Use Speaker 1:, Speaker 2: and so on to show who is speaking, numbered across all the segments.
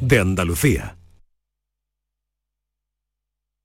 Speaker 1: de Andalucía.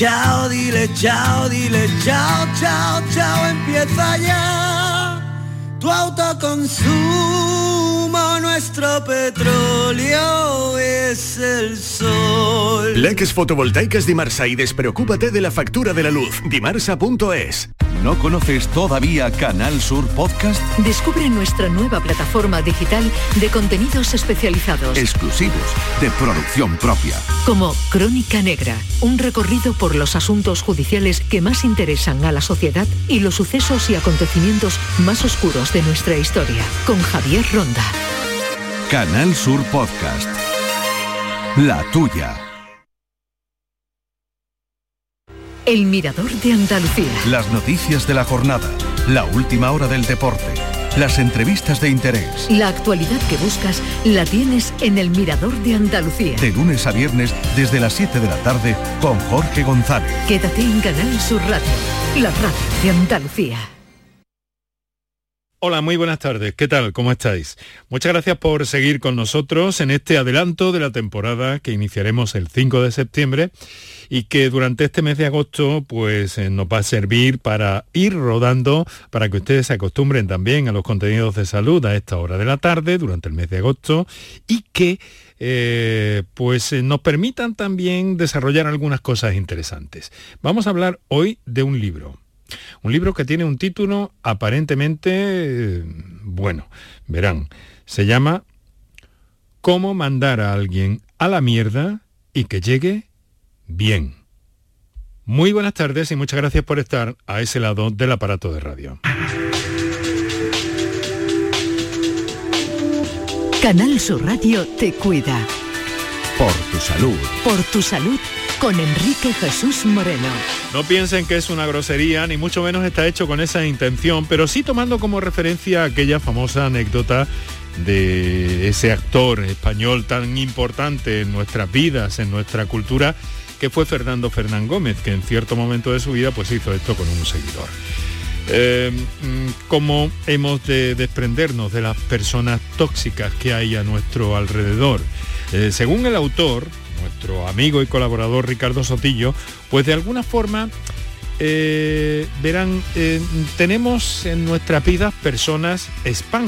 Speaker 2: chao, dile chao, dile chao, chao, chao, empieza ya tu autoconsumo, nuestro petróleo es el sol.
Speaker 1: Leques fotovoltaicas Dimarsa y despreocúpate de la factura de la luz. Dimarsa.es.
Speaker 3: ¿No conoces todavía Canal Sur Podcast?
Speaker 4: Descubre nuestra nueva plataforma digital de contenidos especializados.
Speaker 3: Exclusivos, de producción propia.
Speaker 4: Como Crónica Negra, un recorrido por los asuntos judiciales que más interesan a la sociedad y los sucesos y acontecimientos más oscuros de nuestra historia. Con Javier Ronda.
Speaker 3: Canal Sur Podcast. La tuya.
Speaker 4: El Mirador de Andalucía.
Speaker 3: Las noticias de la jornada. La última hora del deporte. Las entrevistas de interés.
Speaker 4: La actualidad que buscas la tienes en El Mirador de Andalucía.
Speaker 3: De lunes a viernes desde las 7 de la tarde con Jorge González.
Speaker 4: Quédate en Canal Sur Radio, la radio de Andalucía.
Speaker 5: Hola, muy buenas tardes. ¿Qué tal? ¿Cómo estáis? Muchas gracias por seguir con nosotros en este adelanto de la temporada que iniciaremos el 5 de septiembre y que durante este mes de agosto pues eh, nos va a servir para ir rodando, para que ustedes se acostumbren también a los contenidos de salud a esta hora de la tarde durante el mes de agosto y que eh, pues eh, nos permitan también desarrollar algunas cosas interesantes. Vamos a hablar hoy de un libro. Un libro que tiene un título aparentemente, eh, bueno, verán, se llama Cómo mandar a alguien a la mierda y que llegue bien. Muy buenas tardes y muchas gracias por estar a ese lado del aparato de radio.
Speaker 4: Canal Sur Radio te cuida.
Speaker 3: Por tu salud.
Speaker 4: Por tu salud con Enrique Jesús Moreno.
Speaker 5: No piensen que es una grosería, ni mucho menos está hecho con esa intención, pero sí tomando como referencia aquella famosa anécdota de ese actor español tan importante en nuestras vidas, en nuestra cultura, que fue Fernando Fernán Gómez, que en cierto momento de su vida pues hizo esto con un seguidor. Eh, cómo hemos de desprendernos de las personas tóxicas que hay a nuestro alrededor. Eh, según el autor, nuestro amigo y colaborador Ricardo Sotillo, pues de alguna forma eh, verán, eh, tenemos en nuestras vidas personas spam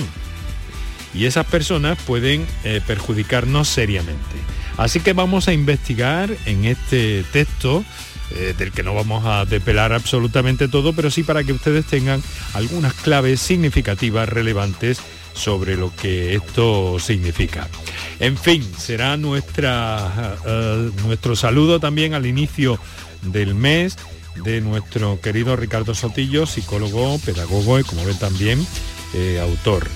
Speaker 5: y esas personas pueden eh, perjudicarnos seriamente. Así que vamos a investigar en este texto del que no vamos a depelar absolutamente todo, pero sí para que ustedes tengan algunas claves significativas, relevantes sobre lo que esto significa. En fin, será nuestra, eh, nuestro saludo también al inicio del mes de nuestro querido Ricardo Sotillo, psicólogo, pedagogo y como ven también eh, autor.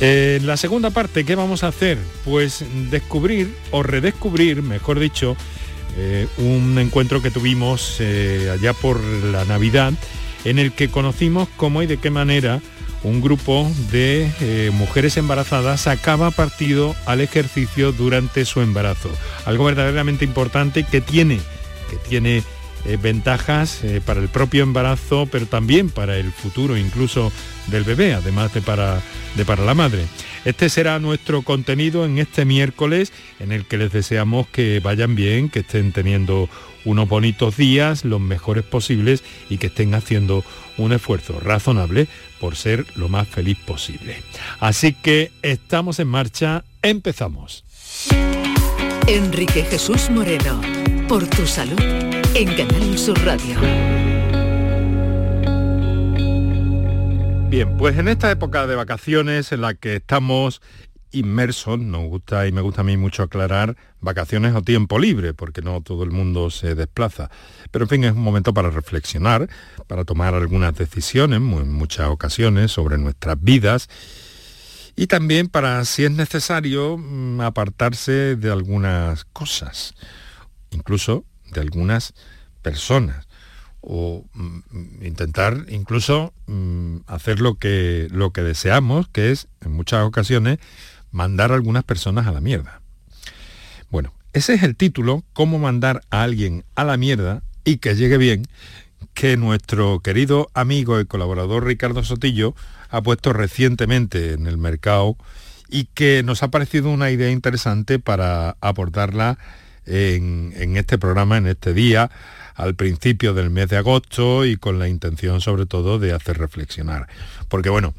Speaker 5: En la segunda parte, ¿qué vamos a hacer? Pues descubrir o redescubrir, mejor dicho, eh, un encuentro que tuvimos allá por la Navidad, en el que conocimos cómo y de qué manera un grupo de eh, mujeres embarazadas sacaba partido al ejercicio durante su embarazo. Algo verdaderamente importante que tiene, que tiene eh, ventajas eh, para el propio embarazo, pero también para el futuro incluso del bebé, además de para, de para la madre. Este será nuestro contenido en este miércoles, en el que les deseamos que vayan bien, que estén teniendo unos bonitos días, los mejores posibles y que estén haciendo un esfuerzo razonable por ser lo más feliz posible. Así que estamos en marcha, empezamos.
Speaker 4: Enrique Jesús Moreno, por tu salud, en Canal Sur Radio.
Speaker 5: Bien, pues en esta época de vacaciones en la que estamos inmersos, nos gusta y me gusta a mí mucho aclarar vacaciones o tiempo libre, porque no todo el mundo se desplaza. Pero en fin, es un momento para reflexionar, para tomar algunas decisiones, en muchas ocasiones, sobre nuestras vidas. y también para, si es necesario, mm, apartarse de algunas cosas, incluso de algunas personas, o mm, intentar incluso mm, hacer lo que, lo que deseamos, que es, en muchas ocasiones, mandar a algunas personas a la mierda. Bueno, ese es el título, cómo mandar a alguien a la mierda y que llegue bien, que nuestro querido amigo y colaborador Ricardo Sotillo ha puesto recientemente en el mercado y que nos ha parecido una idea interesante para aportarla en, este programa, en este día, al principio del mes de agosto y con la intención sobre todo de hacer reflexionar. Porque bueno,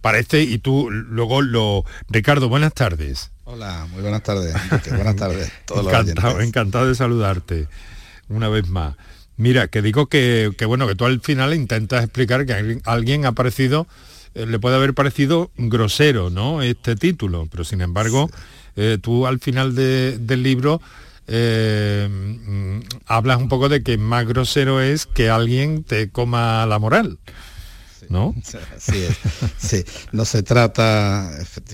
Speaker 5: parece, y tú luego lo... Ricardo, buenas tardes.
Speaker 6: Hola, muy buenas tardes. buenas tardes.
Speaker 5: encantado, encantado de saludarte una vez más. Mira, que digo que, bueno, que tú al final intentas explicar que alguien ha parecido, eh, le puede haber parecido grosero, ¿no? Este título, pero sin embargo, eh, tú al final del libro eh, mm, hablas un poco de que más grosero es que alguien te coma la moral. ¿No?
Speaker 6: Sí, sí, no se trata,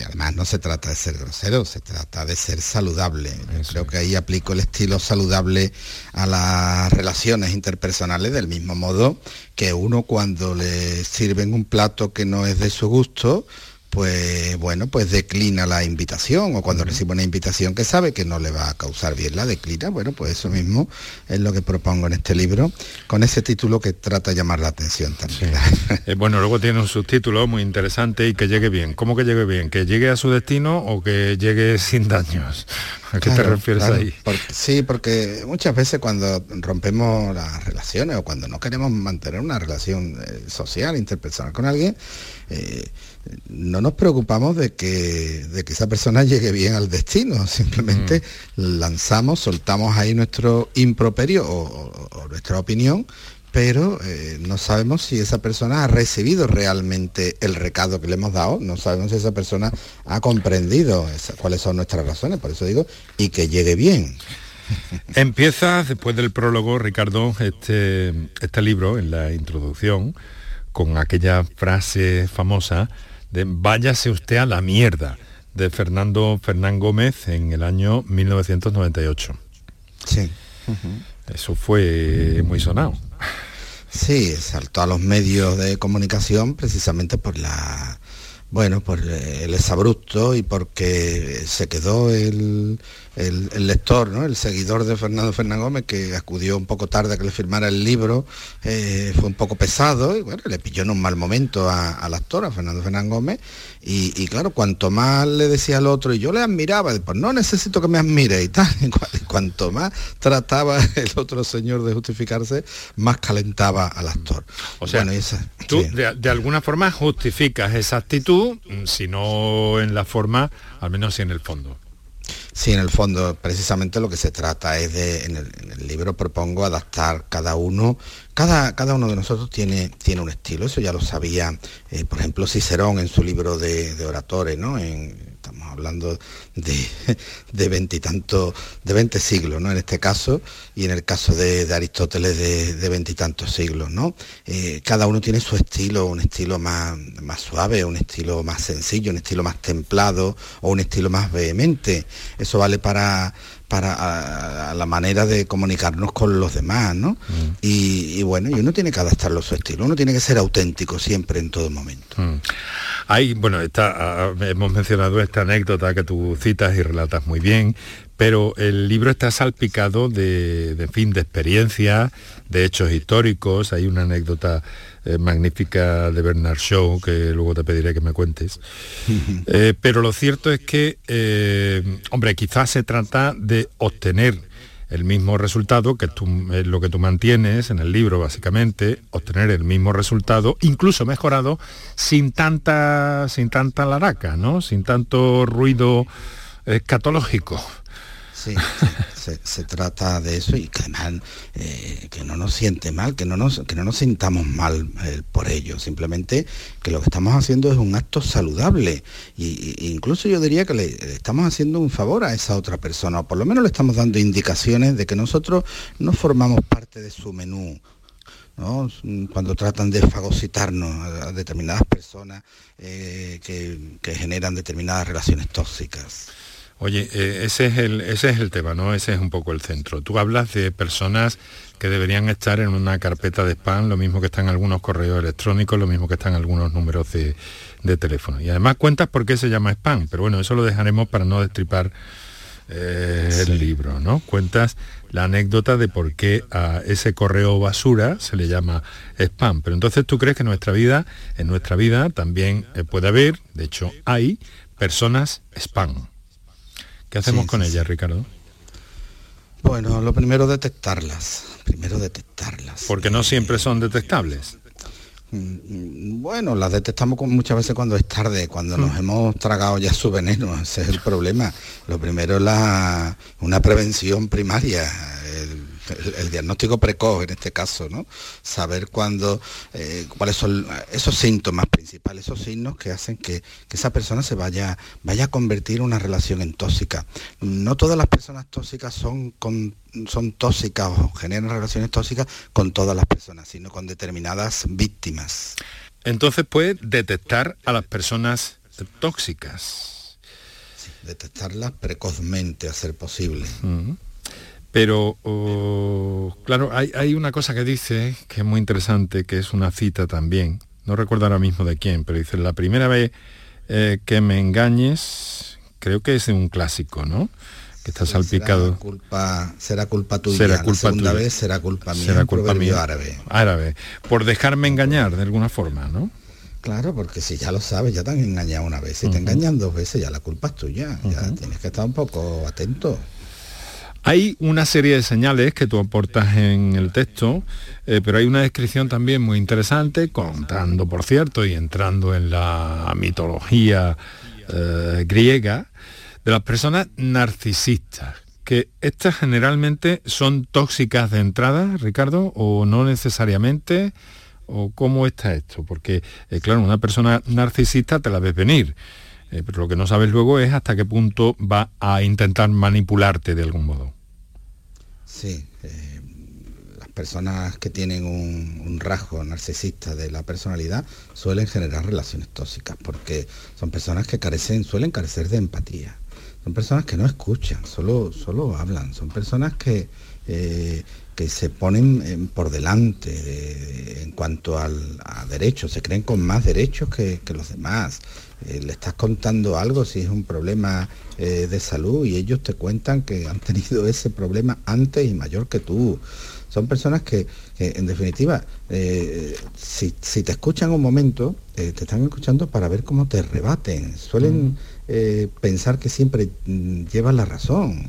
Speaker 6: además no se trata de ser grosero, se trata de ser saludable. creo que ahí aplico el estilo saludable a las relaciones interpersonales del mismo modo que uno cuando le sirven un plato que no es de su gusto, pues bueno, pues declina la invitación o cuando recibe una invitación que sabe que no le va a causar bien, la declina. Bueno, pues eso mismo es lo que propongo en este libro, con ese título que trata de llamar la atención también.
Speaker 5: Eh, bueno, luego tiene un subtítulo muy interesante y que llegue bien. ¿Cómo que llegue bien? ¿Que llegue a su destino o que llegue sin daños? ¿A qué te refieres ahí?
Speaker 6: sí, porque muchas veces cuando rompemos las relaciones o cuando no queremos mantener una relación eh, social, interpersonal con alguien, eh, no nos preocupamos de que, de que esa persona llegue bien al destino, simplemente mm. lanzamos, soltamos ahí nuestro improperio o, nuestra opinión, pero eh, no sabemos si esa persona ha recibido realmente el recado que le hemos dado, no sabemos si esa persona ha comprendido cuáles son nuestras razones, por eso digo, y que llegue bien.
Speaker 5: Empieza, después del prólogo, Ricardo, este, este libro, en la introducción, con aquella frase famosa, de Váyase usted a la mierda, de Fernando Fernán Gómez en el año 1998.
Speaker 6: Sí.
Speaker 5: Eso fue muy sonado.
Speaker 6: Sí, saltó a los medios de comunicación precisamente por la bueno, por el exabrupto y porque se quedó el, el, lector, ¿no? el seguidor de Fernando Fernán Gómez, que acudió un poco tarde a que le firmara el libro, eh, fue un poco pesado y bueno, le pilló en un mal momento al actor, a Fernando Fernán Gómez, y, claro, cuanto más le decía al otro, y yo le admiraba, pues no necesito que me admire y tal, y cuanto más trataba el otro señor de justificarse, más calentaba al actor.
Speaker 5: O sea, tú de, de alguna forma justificas esa actitud, mm, si no en la forma, al menos en el fondo.
Speaker 6: Sí, en el fondo, precisamente lo que se trata es de, en el, libro propongo adaptar cada uno, cada, cada, uno de nosotros tiene, tiene un estilo, eso ya lo sabía, eh, por ejemplo, Cicerón en su libro de, de oradores, ¿no? En, estamos hablando de veintitantos, de veinte siglos, ¿no? En este caso, y en el caso de, Aristóteles de veintitantos siglos, ¿no? Eh, cada uno tiene su estilo, un estilo más, más suave, un estilo más sencillo, un estilo más templado o un estilo más vehemente. Eso vale para para la manera de comunicarnos con los demás, ¿no? Mm. Y, bueno, y uno tiene que adaptarlo a su estilo, uno tiene que ser auténtico siempre en todo momento. Mm.
Speaker 5: Hay, bueno, está, hemos mencionado esta anécdota que tú citas y relatas muy bien, pero el libro está salpicado de, de fin, de experiencias, de hechos históricos, hay una anécdota eh, magnífica de Bernard Shaw, que luego te pediré que me cuentes. Eh, pero lo cierto es que, eh, hombre, quizás se trata de obtener el mismo resultado, que es lo que tú mantienes en el libro básicamente, obtener el mismo resultado, incluso mejorado, sin tanta, sin tanta laraca, ¿no? sin tanto ruido escatológico.
Speaker 6: Sí, se, trata de eso y eh, que no nos siente mal, que no nos, que no nos sintamos mal eh, por ello, simplemente que lo que estamos haciendo es un acto saludable y, incluso yo diría que le, estamos haciendo un favor a esa otra persona, o por lo menos le estamos dando indicaciones de que nosotros no formamos parte de su menú cuando tratan de fagocitarnos a, determinadas personas eh, que, generan determinadas relaciones tóxicas.
Speaker 5: Oye, eh, ese, es el, ese es el tema, ¿no? Ese es un poco el centro. Tú hablas de personas que deberían estar en una carpeta de spam, lo mismo que están algunos correos electrónicos, lo mismo que están algunos números de, de teléfono. Y además cuentas por qué se llama spam, pero bueno, eso lo dejaremos para no destripar eh, el libro, ¿no? Cuentas la anécdota de por qué a ese correo basura se le llama spam. Pero entonces tú crees que en nuestra vida, en nuestra vida también eh, puede haber, de hecho hay, personas spam. ¿Qué hacemos con ellas, Ricardo?
Speaker 6: Bueno, lo primero detectarlas. Primero detectarlas.
Speaker 5: Porque no siempre son detectables.
Speaker 6: Mm, bueno, las detectamos muchas veces cuando es tarde, cuando nos mm. hemos tragado ya su veneno, ese es el problema. Lo primero es la, una prevención primaria, el, diagnóstico precoz en este caso, ¿no? Saber cuándo, eh, cuáles son esos síntomas principales, esos signos que hacen que, esa persona se vaya, vaya a convertir una relación en tóxica. No todas las personas tóxicas son son tóxicas o generan relaciones tóxicas con todas las personas, sino con determinadas víctimas.
Speaker 5: Entonces puede detectar a las personas tóxicas.
Speaker 6: detectarlas precozmente, a ser posible.
Speaker 5: Pero, claro, hay, una cosa que dice, que es muy interesante, que es una cita también, no recuerdo ahora mismo de quién, pero dice, la primera vez eh, que me engañes, creo que es un clásico, ¿no? Que está salpicado.
Speaker 6: Será culpa, será culpa tuya. Será culpa la segunda vez será culpa mía.
Speaker 5: Será culpa mía. árabe. Árabe. Por dejarme engañar de alguna forma, ¿no?
Speaker 6: Claro, porque si ya lo sabes, ya te han engañado una vez. Si te engañan dos veces, ya la culpa es tuya. Ya tienes que estar un poco atento.
Speaker 5: Hay una serie de señales que tú aportas en el texto, eh, pero hay una descripción también muy interesante, contando, por cierto, y entrando en la mitología eh, griega, de las personas narcisistas, que estas generalmente son tóxicas de entrada, Ricardo, o no necesariamente, o cómo está esto, porque, eh, claro, una persona narcisista te la ves venir pero lo que no sabes luego es hasta qué punto va a intentar manipularte de algún modo.
Speaker 6: Sí, eh, las personas que tienen un, rasgo narcisista de la personalidad suelen generar relaciones tóxicas porque son personas que carecen, suelen carecer de empatía. Son personas que no escuchan, solo, solo hablan. Son personas que, eh, que se ponen por delante en cuanto al, a derechos, se creen con más derechos que los demás. Eh, le estás contando algo, si es un problema eh, de salud y ellos te cuentan que han tenido ese problema antes y mayor que tú. Son personas que, en definitiva, eh, si, te escuchan un momento, te están escuchando para ver cómo te rebaten. Suelen pensar que siempre mm, llevan la razón,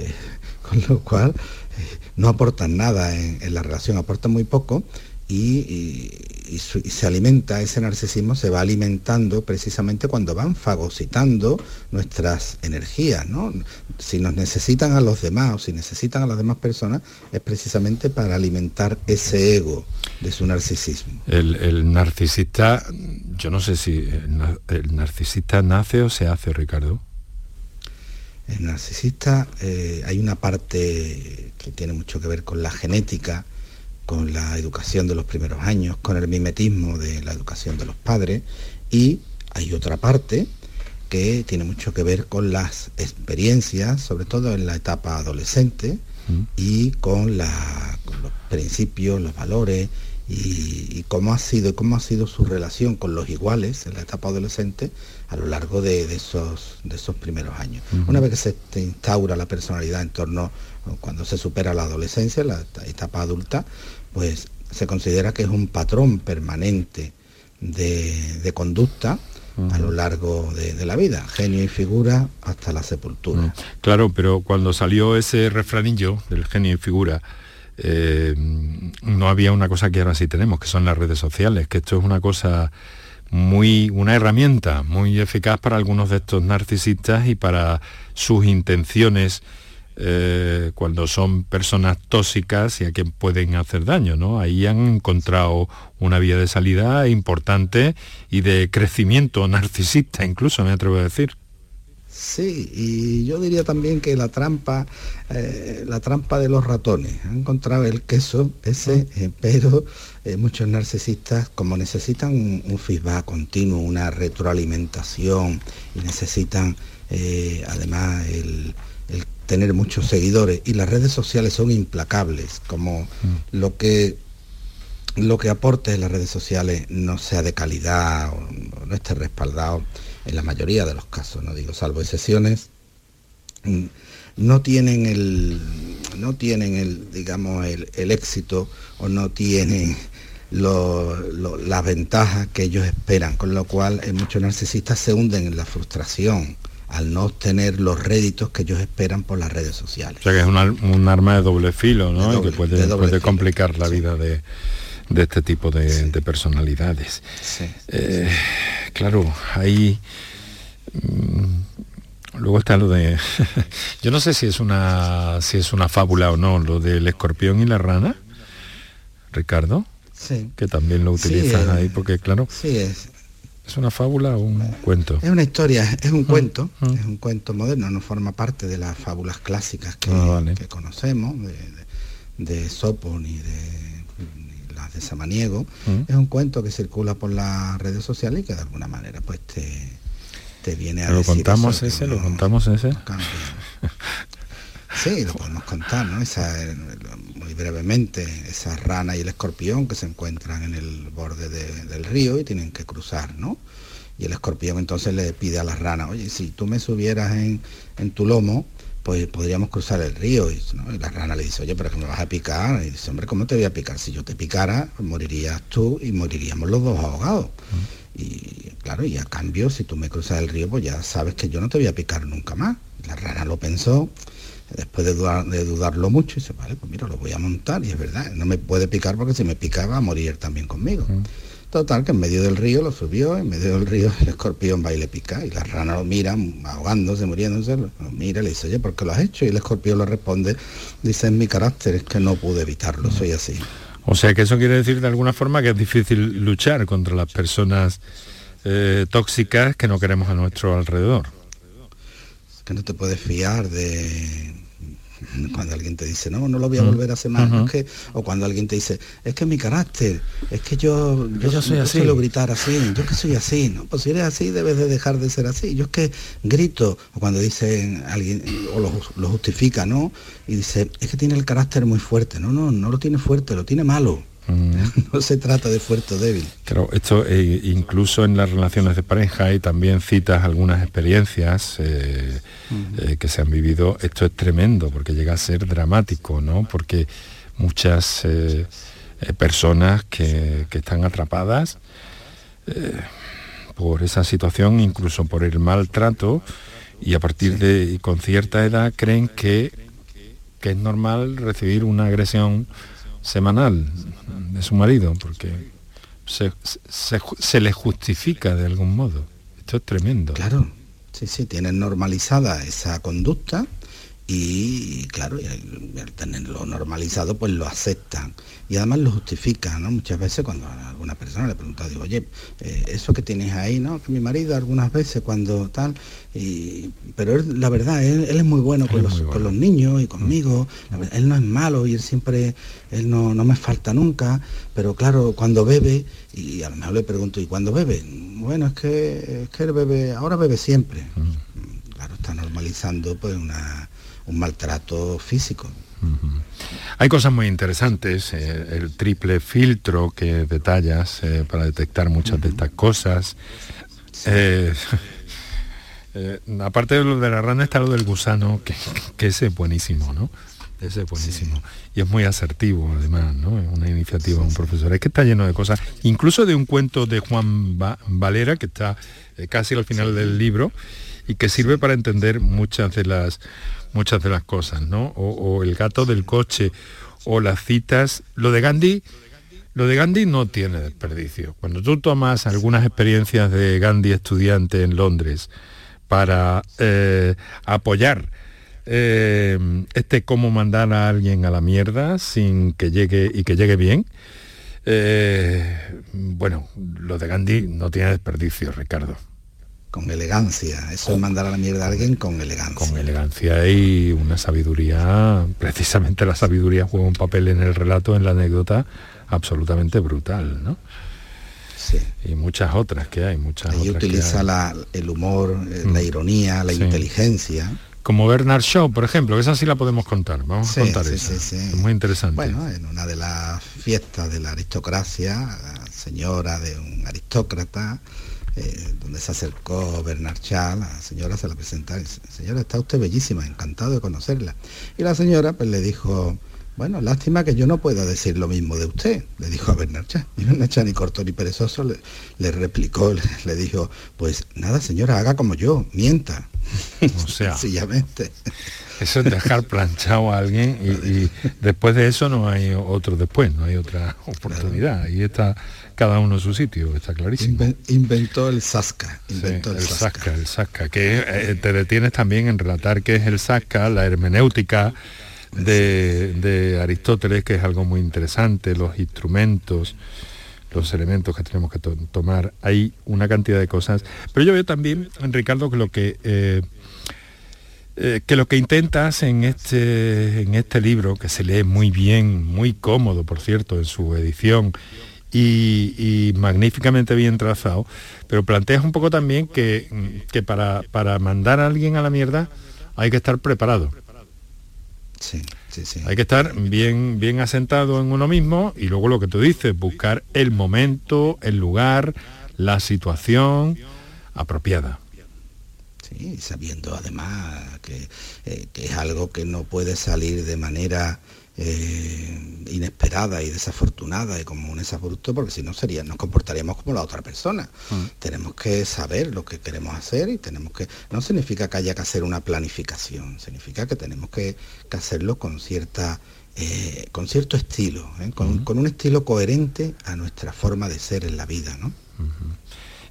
Speaker 6: con lo cual no aportan nada en, en la relación, aportan muy poco y, se alimenta, ese narcisismo se va alimentando precisamente cuando van fagocitando nuestras energías, ¿no? Si nos necesitan a los demás o si necesitan a las demás personas, es precisamente para alimentar ese ego de su narcisismo.
Speaker 5: El, narcisista, yo no sé si el, narcisista nace o se hace, Ricardo.
Speaker 6: El narcisista, eh, hay una parte que tiene mucho que ver con la genética, con la educación de los primeros años, con el mimetismo de la educación de los padres y hay otra parte que tiene mucho que ver con las experiencias, sobre todo en la etapa adolescente, mm. y con, los principios, los valores y, cómo ha sido cómo ha sido su relación con los iguales en la etapa adolescente a lo largo de, esos, de esos primeros años. Una vez que se instaura la personalidad en torno, cuando se supera la adolescencia, la etapa adulta, pues se considera que es un patrón permanente de, conducta a lo largo de, la vida, genio y figura hasta la sepultura.
Speaker 5: Claro, pero cuando salió ese refranillo del genio y figura, eh, no había una cosa que ahora sí tenemos, que son las redes sociales, que esto es una cosa muy, una herramienta muy eficaz para algunos de estos narcisistas y para sus intenciones eh, cuando son personas tóxicas y a quien pueden hacer daño, ¿no? Ahí han encontrado una vía de salida importante y de crecimiento narcisista, incluso me atrevo a decir.
Speaker 6: Sí, y yo diría también que la trampa, eh, la trampa de los ratones. Han encontrado el queso ese, ah. eh, pero eh, muchos narcisistas, como necesitan un, feedback continuo, una retroalimentación y necesitan además el, tener muchos seguidores y las redes sociales son implacables, como mm. lo que lo que aporte en las redes sociales no sea de calidad o no esté respaldado en la mayoría de los casos, no digo salvo excepciones, no tienen el no tienen el digamos el, éxito o no tienen las ventajas que ellos esperan, con lo cual eh, muchos narcisistas se hunden en la frustración al no obtener los réditos que ellos esperan por las redes sociales.
Speaker 5: O sea que es un, arma de doble filo, ¿no? que puede, complicar la vida de, este tipo de, personalidades. Eh, claro, ahí... Mm, luego está lo de... yo no sé si es, una, si es una fábula o no, lo del escorpión y la rana, Ricardo. Sí. Que también lo utilizas ahí, porque claro...
Speaker 6: Sí, es,
Speaker 5: ¿Es una fábula o un cuento?
Speaker 6: Es una historia, es un ah, cuento, ah. es un cuento moderno, no forma parte de las fábulas clásicas que, ah, conocemos, de, ni de las de Samaniego. Es un cuento que circula por las redes sociales y que de alguna manera pues te, te viene a
Speaker 5: ¿Lo contamos ese? ¿Lo contamos ese?
Speaker 6: Sí, lo podemos contar, ¿no? Esa, muy brevemente, esa rana y el escorpión que se encuentran en el borde del río y tienen que cruzar, ¿no? Y el escorpión entonces le pide a la rana, oye, si tú me subieras en, tu lomo, pues podríamos cruzar el río. Y, la rana le dice, oye, pero que me vas a picar. Y dice, hombre, ¿cómo te voy a picar? Si yo te picara, morirías tú y moriríamos los dos ahogados. Y claro, y a cambio, si tú me cruzas el río, pues ya sabes que yo no te voy a picar nunca más. La rana lo pensó después de, dudarlo mucho, dice, vale, pues mira, lo voy a montar y es verdad, no me puede picar porque si me pica va a morir también conmigo. Total, que en medio del río lo subió, en medio del río el escorpión va y le pica, y la rana lo mira, ahogándose, muriéndose, lo mira y le dice, oye, ¿por qué lo has hecho? Y el escorpión le responde, dice, en mi carácter es que no pude evitarlo, soy así.
Speaker 5: O sea que eso quiere decir de alguna forma que es difícil luchar contra las personas eh, tóxicas que no queremos a nuestro alrededor
Speaker 6: que no te puedes fiar de cuando alguien te dice no no lo voy a volver a hacer más o cuando alguien te dice es que mi carácter es que yo yo, soy así suelo gritar así yo que soy así no pues si eres así debes de dejar de ser así. Yo es que grito o cuando dicen alguien o lo, lo justifica no y dice es que tiene el carácter muy fuerte no no no lo tiene fuerte lo tiene malo No se trata de fuerte o débil.
Speaker 5: Claro, esto eh, incluso en las relaciones de pareja y también citas algunas experiencias eh, eh, que se han vivido. Esto es tremendo porque llega a ser dramático, ¿no? Porque muchas personas que, están atrapadas por esa situación, incluso por el maltrato, y a partir de y con cierta edad creen que, que es normal recibir una agresión semanal de su marido, porque se, se, le justifica de algún modo. Esto es tremendo.
Speaker 6: Claro, sí, sí, tienen normalizada esa conducta y claro, al, tenerlo normalizado pues lo aceptan y además lo justifican, ¿no? Muchas veces cuando a alguna persona le pregunta, digo, oye, eh, eso que tienes ahí, ¿no? Que mi marido algunas veces cuando tal, y, pero la verdad, él, es muy bueno, con los, con los, niños y conmigo, él no es malo y él siempre, él no, no me falta nunca, pero claro, cuando bebe, y a lo mejor le pregunto, ¿y cuando bebe? Bueno, es que, es que él bebe, ahora bebe siempre. Claro, está normalizando pues una un maltrato físico.
Speaker 5: Hay cosas muy interesantes, eh, el triple filtro que detallas eh, para detectar muchas de estas cosas. Eh, aparte de lo de la rana está lo del gusano, que, que ese es buenísimo, ¿no? Ese es buenísimo. Y es muy asertivo, además, ¿no? Una iniciativa de un profesor. Es que está lleno de cosas, incluso de un cuento de Juan Valera, que está casi al final del libro, y que sirve para entender muchas de las muchas de las cosas, ¿no? O, el gato del coche, o las citas. Lo de Gandhi, lo de Gandhi no tiene desperdicio. Cuando tú tomas algunas experiencias de Gandhi estudiante en Londres para eh, apoyar eh, este cómo mandar a alguien a la mierda sin que llegue y que llegue bien, eh, bueno, lo de Gandhi no tiene desperdicio, Ricardo.
Speaker 6: Con elegancia. Eso es mandar a la mierda a alguien con elegancia.
Speaker 5: Con elegancia y una sabiduría, precisamente la sabiduría juega un papel en el relato, en la anécdota, absolutamente brutal, ¿no?
Speaker 6: Sí.
Speaker 5: Y muchas otras que hay, muchas
Speaker 6: Ahí
Speaker 5: otras que
Speaker 6: utiliza
Speaker 5: hay.
Speaker 6: la- el humor, eh, la
Speaker 5: Mm.
Speaker 6: ironía, la
Speaker 5: Sí.
Speaker 6: inteligencia.
Speaker 5: Como Bernard Shaw, por ejemplo, esa sí la podemos contar. Vamos
Speaker 6: Sí,
Speaker 5: a contar esa. Es muy interesante.
Speaker 6: Bueno, en una de las fiestas de la aristocracia, la señora de un aristócrata, eh, donde se acercó Bernard Shaw, la señora se la presenta y dice, señora, está usted bellísima, encantado de conocerla. Y la señora pues le dijo, bueno, lástima que yo no pueda decir lo mismo de usted, le dijo a Bernard Shaw. Y Bernard Shaw, ni corto ni perezoso, le, le replicó, le, le dijo, pues nada, señora, haga como yo, mienta.
Speaker 5: O sea,
Speaker 6: Sencillamente.
Speaker 5: eso es dejar planchado a alguien y, y después de eso no hay otro después, no hay otra oportunidad. Ahí está cada uno en su sitio, está clarísimo.
Speaker 6: Inven- inventó el Sasca,
Speaker 5: Sí,
Speaker 6: inventó
Speaker 5: el
Speaker 6: el Sasca.
Speaker 5: Sasca, el Sasca, que eh, te detienes también en relatar qué es el Sasca, la hermenéutica de, de Aristóteles, que es algo muy interesante, los instrumentos, los elementos que tenemos que to- tomar. Hay una cantidad de cosas. Pero yo veo también, Ricardo, que lo que eh, eh, que lo que intentas en este, en este libro, que se lee muy bien, muy cómodo, por cierto, en su edición, y, y magníficamente bien trazado, pero planteas un poco también que, que para, para mandar a alguien a la mierda hay que estar preparado.
Speaker 6: Sí, sí, sí.
Speaker 5: Hay que estar bien, bien asentado en uno mismo y luego lo que tú dices, buscar el momento, el lugar, la situación apropiada.
Speaker 6: Sí, sabiendo además que, eh, que es algo que no puede salir de manera eh, inesperada y desafortunada y como un exabrupto, porque si no sería, nos comportaríamos como la otra persona. Tenemos que saber lo que queremos hacer y tenemos que. No significa que haya que hacer una planificación, significa que tenemos que, que hacerlo con cierta. eh, con cierto estilo, ¿eh? con, con un estilo coherente a nuestra forma de ser en la vida, ¿no?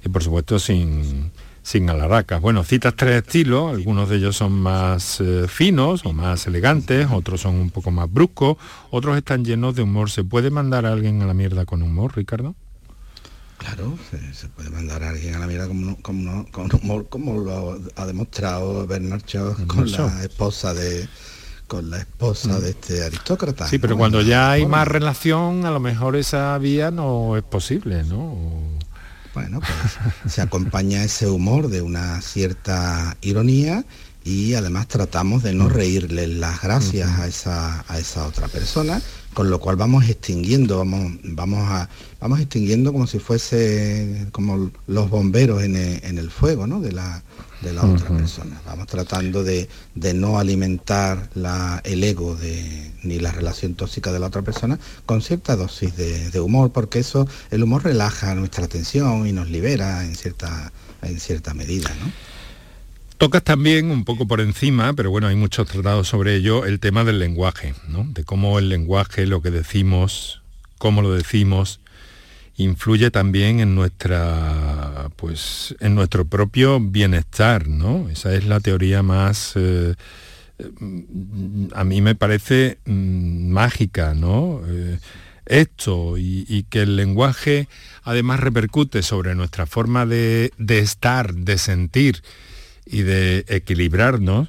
Speaker 5: y por supuesto sin, sin alaracas. Bueno, citas tres estilos, algunos de ellos son más eh, finos o más elegantes, otros son un poco más bruscos, otros están llenos de humor. ¿Se puede mandar a alguien a la mierda con humor, Ricardo?
Speaker 6: Claro, se, se puede mandar a alguien a la mierda como, como, con humor, como lo ha demostrado Bernard Shaw con
Speaker 5: Shaw.
Speaker 6: la esposa de con la esposa de este aristócrata.
Speaker 5: Sí, pero
Speaker 6: ¿no?
Speaker 5: cuando ya hay más relación, a lo mejor esa vía no es posible, ¿no? O-
Speaker 6: Bueno, pues se acompaña ese humor de una cierta ironía y además tratamos de no reírle las gracias a esa, a esa otra persona, con lo cual vamos extinguiendo, vamos, vamos a, vamos extinguiendo como si fuese como los bomberos en el, en el fuego, ¿no? De la, de la otra persona. Vamos tratando de, de no alimentar la, el ego de, ni la relación tóxica de la otra persona con cierta dosis de, de humor, porque eso, el humor relaja nuestra atención y nos libera en cierta, en cierta medida, ¿no?
Speaker 5: Tocas también un poco por encima, pero bueno, hay muchos tratados sobre ello, el tema del lenguaje, ¿no? De cómo el lenguaje, lo que decimos, cómo lo decimos, influye también en nuestra, pues, en nuestro propio bienestar, ¿no? Esa es la teoría más, eh, mm, a mí me parece mm, mágica, ¿no? Eh, esto y, que el lenguaje además repercute sobre nuestra forma de, estar, de sentir y de equilibrarnos,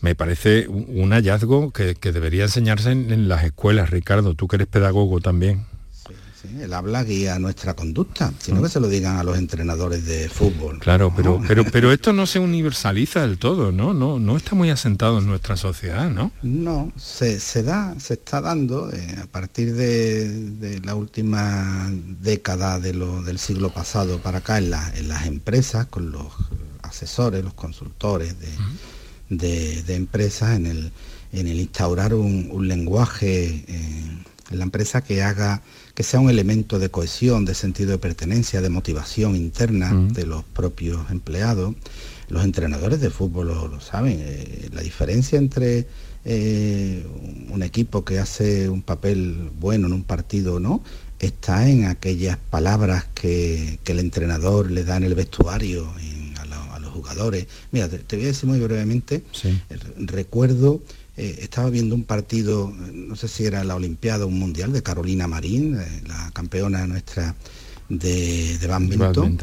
Speaker 5: me parece un, hallazgo que, debería enseñarse en, en las escuelas, Ricardo, tú que eres pedagogo también.
Speaker 6: Sí, el habla guía nuestra conducta, sino que se lo digan a los entrenadores de fútbol.
Speaker 5: Claro, pero,
Speaker 6: No,
Speaker 5: pero, pero esto no se universaliza del todo, ¿no? No, no está muy asentado en nuestra sociedad, ¿no?
Speaker 6: No, se, se da, se está dando eh, a partir de, de la última década de lo- del siglo pasado para acá en, la- en las empresas, con los asesores, los consultores de, de- de empresas, en el, en el instaurar un, un lenguaje eh, en la empresa que haga, que sea un elemento de cohesión, de sentido de pertenencia, de motivación interna de los propios empleados. Los entrenadores de fútbol lo, lo saben, eh, la diferencia entre eh, un equipo que hace un papel bueno en un partido o no, está en aquellas palabras que, que el entrenador le da en el vestuario en- a, lo- a los jugadores. Mira, te, te voy a decir muy brevemente,
Speaker 5: Sí.
Speaker 6: eh, recuerdo, eh, estaba viendo un partido, no sé si era la Olimpiada o un Mundial de Carolina Marín, eh, la campeona nuestra de, de badminton,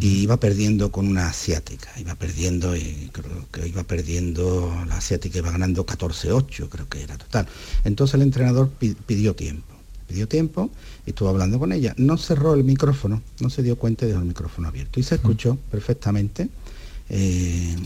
Speaker 6: y iba perdiendo con una asiática, iba perdiendo y creo que iba perdiendo la asiática iba ganando 14-8, creo que era total. Entonces el entrenador pidió tiempo, pidió tiempo y estuvo hablando con ella. No cerró el micrófono, no se dio cuenta y dejó el micrófono abierto y se escuchó perfectamente. Eh,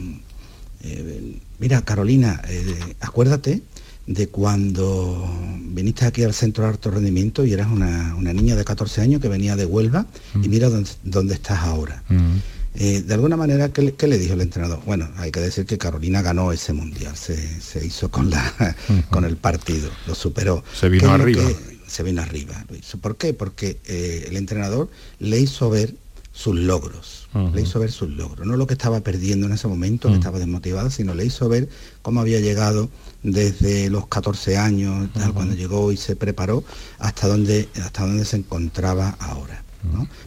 Speaker 6: eh, mira, Carolina, eh, acuérdate de cuando viniste aquí al centro de alto rendimiento y eras una, niña de 14 años que venía de Huelva y mm. mira dónde, estás ahora. Mm. Eh, de alguna manera, ¿qué, le dijo el entrenador? Bueno, hay que decir que Carolina ganó ese mundial, se, hizo con, la, con el partido, lo superó.
Speaker 5: Se vino arriba.
Speaker 6: se vino arriba. ¿Por qué? Porque eh, el entrenador le hizo ver sus logros, le hizo ver sus logros, no lo que estaba perdiendo en ese momento, que estaba desmotivado, sino le hizo ver cómo había llegado desde los 14 años, cuando llegó y se preparó, hasta donde, hasta donde se encontraba ahora.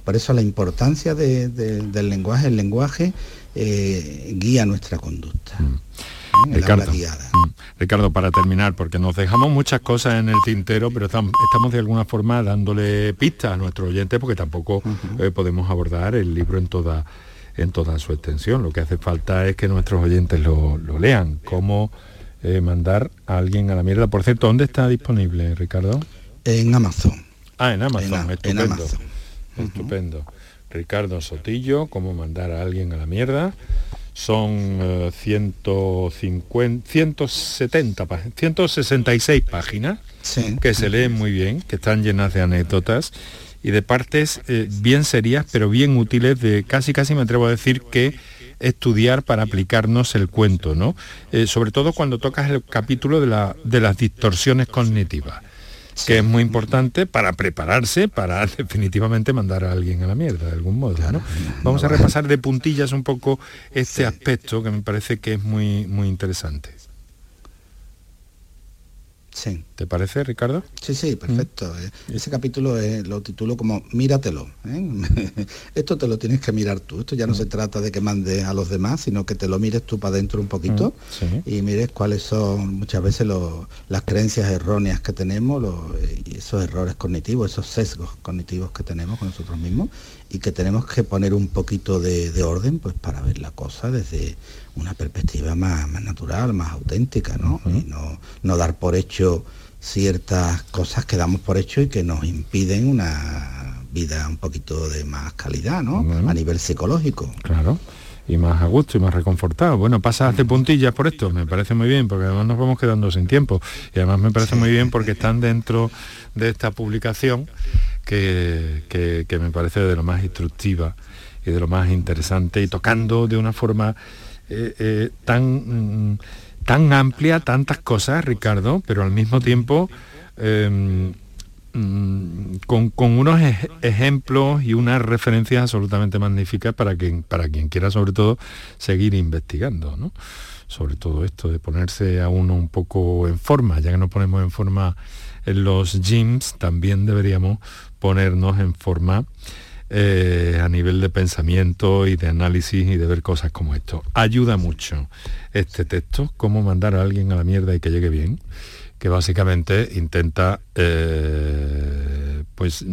Speaker 6: Por eso la importancia del lenguaje, el lenguaje eh, guía nuestra conducta.
Speaker 5: Ricardo, Ricardo, para terminar, porque nos dejamos muchas cosas en el tintero, pero estamos, de alguna forma dándole pistas a nuestros oyentes, porque tampoco eh, podemos abordar el libro en toda, en toda su extensión. Lo que hace falta es que nuestros oyentes lo, lean. Cómo eh, mandar a alguien a la mierda. Por cierto, ¿dónde está disponible, Ricardo?
Speaker 6: En Amazon.
Speaker 5: Ah, en Amazon, estupendo. Estupendo. Ricardo Sotillo, cómo mandar a alguien a la mierda son 150, 170, 166 páginas que se leen muy bien, que están llenas de anécdotas y de partes eh, bien serias, pero bien útiles de casi casi me atrevo a decir que estudiar para aplicarnos el cuento, ¿no? Eh, sobre todo cuando tocas el capítulo de, la, de las distorsiones cognitivas que es muy importante para prepararse para definitivamente mandar a alguien a la mierda de algún modo. Vamos a repasar de puntillas un poco este aspecto que me parece que es muy, muy interesante.
Speaker 6: Sí.
Speaker 5: ¿Te parece, Ricardo?
Speaker 6: Sí, sí, perfecto. Mm. Eh, ese capítulo lo titulo como Míratelo. ¿eh? Esto te lo tienes que mirar tú. Esto ya no se trata de que mandes a los demás, sino que te lo mires tú para adentro un poquito mm, y mires cuáles son muchas veces las creencias erróneas que tenemos, y esos errores cognitivos, esos sesgos cognitivos que tenemos con nosotros mismos y que tenemos que poner un poquito de, orden pues para ver la cosa desde una perspectiva más, natural, más auténtica, ¿no? Y no, no dar por hecho ciertas cosas que damos por hecho y que nos impiden una vida un poquito de más calidad, ¿no? A nivel psicológico.
Speaker 5: Claro. Y más a gusto y más reconfortado. Bueno, pasa hace puntillas por esto, me parece muy bien, porque además nos vamos quedando sin tiempo. Y además me parece muy bien porque están dentro de esta publicación que, que me parece de lo más instructiva y de lo más interesante y tocando de una forma eh, eh, tan, mm, tan amplia, tantas cosas, Ricardo, pero al mismo tiempo em, mm, con, unos ejemplos y unas referencias absolutamente magníficas para quien, para quien quiera sobre todo seguir investigando, ¿no? sobre todo esto de ponerse a uno un poco en forma, ya que nos ponemos en forma en los gyms, también deberíamos ponernos en forma eh, a nivel de pensamiento y de análisis y de ver cosas como esto. Ayuda mucho este texto, cómo mandar a alguien a la mierda y que llegue bien, que básicamente intenta eh, pues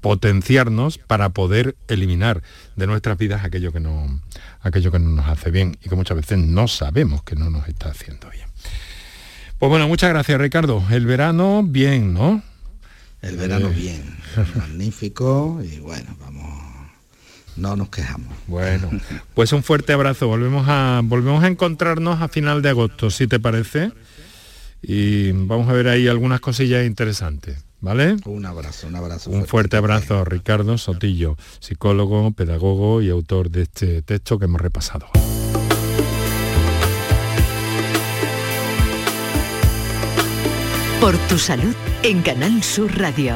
Speaker 5: potenciarnos para poder eliminar de nuestras vidas aquello que no aquello que no nos hace bien y que muchas veces no sabemos que no nos está haciendo bien. Pues bueno, muchas gracias Ricardo. El verano bien, ¿no?
Speaker 6: El verano eh. bien, magnífico y bueno, vamos, no nos quejamos.
Speaker 5: Bueno, pues un fuerte abrazo, volvemos a, volvemos a encontrarnos a final de agosto, si te parece, y vamos a ver ahí algunas cosillas interesantes. ¿Vale?
Speaker 6: Un abrazo, un abrazo.
Speaker 5: Un fuerte abrazo, Ricardo Sotillo, psicólogo, pedagogo y autor de este texto que hemos repasado.
Speaker 4: Por tu salud en Canal Sur Radio.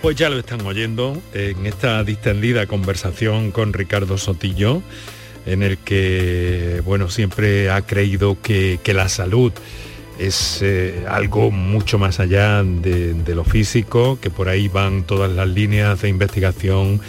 Speaker 5: Pues ya lo están oyendo en esta distendida conversación con Ricardo Sotillo, en el que, bueno, siempre ha creído que, la salud es eh, algo mucho más allá de, lo físico, que por ahí van todas las líneas de investigación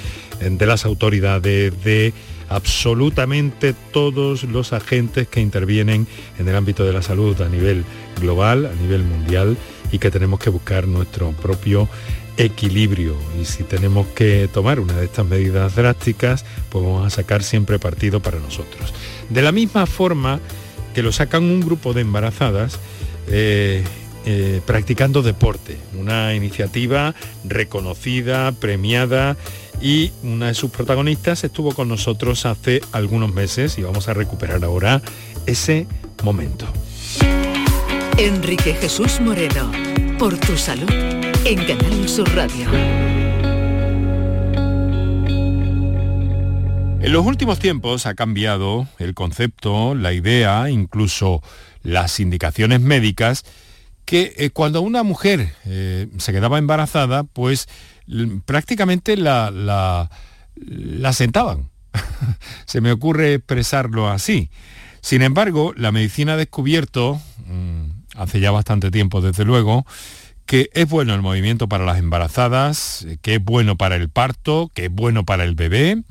Speaker 5: de las autoridades, de absolutamente todos los agentes que intervienen en el ámbito de la salud a nivel global, a nivel mundial y que tenemos que buscar nuestro propio equilibrio y si tenemos que tomar una de estas medidas drásticas, pues vamos a sacar siempre partido para nosotros. De la misma forma que lo sacan un grupo de embarazadas, eh, eh, practicando deporte, una iniciativa reconocida, premiada y una de sus protagonistas estuvo con nosotros hace algunos meses y vamos a recuperar ahora ese momento.
Speaker 4: Enrique Jesús Moreno, por tu salud, en Canal Sur Radio.
Speaker 5: En los últimos tiempos ha cambiado el concepto, la idea, incluso las indicaciones médicas, que eh, cuando una mujer eh, se quedaba embarazada, pues prácticamente la, sentaban. se me ocurre expresarlo así. Sin embargo, la medicina ha descubierto, mm, hace ya bastante tiempo desde luego, que es bueno el movimiento para las embarazadas, que es bueno para el parto, que es bueno para el bebé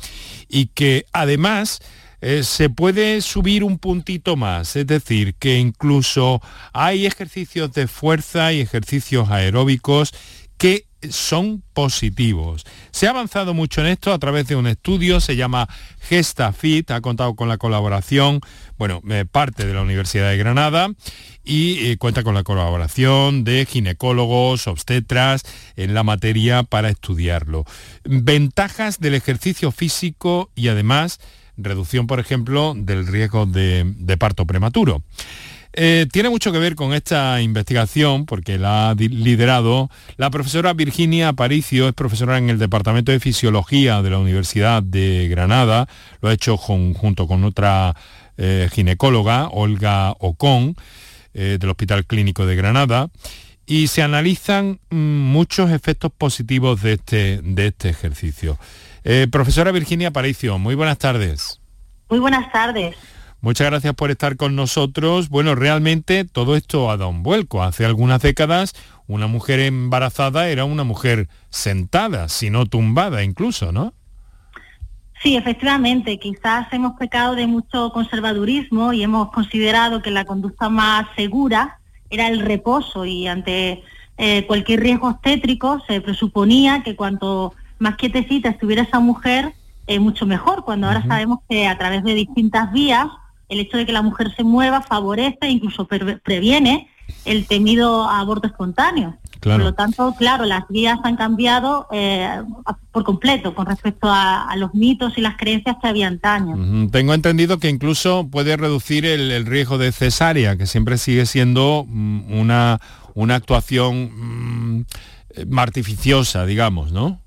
Speaker 5: y que además eh, se puede subir un puntito más, es decir, que incluso hay ejercicios de fuerza y ejercicios aeróbicos que son positivos. Se ha avanzado mucho en esto a través de un estudio, se llama GestaFit, ha contado con la colaboración, bueno, eh, parte de la Universidad de Granada y eh, cuenta con la colaboración de ginecólogos, obstetras en la materia para estudiarlo. Ventajas del ejercicio físico y además reducción, por ejemplo, del riesgo de parto prematuro. Eh, tiene mucho que ver con esta investigación porque la ha liderado la profesora Virginia Aparicio, es profesora en el Departamento de Fisiología de la Universidad de Granada, lo ha hecho junto con otra eh, ginecóloga, Olga Ocon, eh, del Hospital Clínico de Granada, y se analizan mm, muchos efectos positivos de este, de este ejercicio. profesora Virginia Aparicio, muy buenas tardes.
Speaker 7: Muy buenas tardes.
Speaker 5: Muchas gracias por estar con nosotros. Bueno, realmente todo esto ha dado un vuelco. Hace algunas décadas una mujer embarazada era una mujer sentada, si no tumbada incluso, ¿no?
Speaker 7: Sí, efectivamente. Quizás hemos pecado de mucho conservadurismo y hemos considerado que la conducta más segura era el reposo y ante eh, cualquier riesgo obstétrico se presuponía que cuanto más quietecita estuviera esa mujer, eh, mucho mejor, cuando ahora sabemos que a través de distintas vías el hecho de que la mujer se mueva favorece, incluso previene el temido aborto espontáneo. Por lo tanto, claro, las vías han cambiado eh, por completo con respecto a, los mitos y las creencias que había antaño.
Speaker 5: Tengo entendido que incluso puede reducir el, riesgo de cesárea, que siempre sigue siendo mm, una, una actuación mm, artificiosa, digamos, ¿no?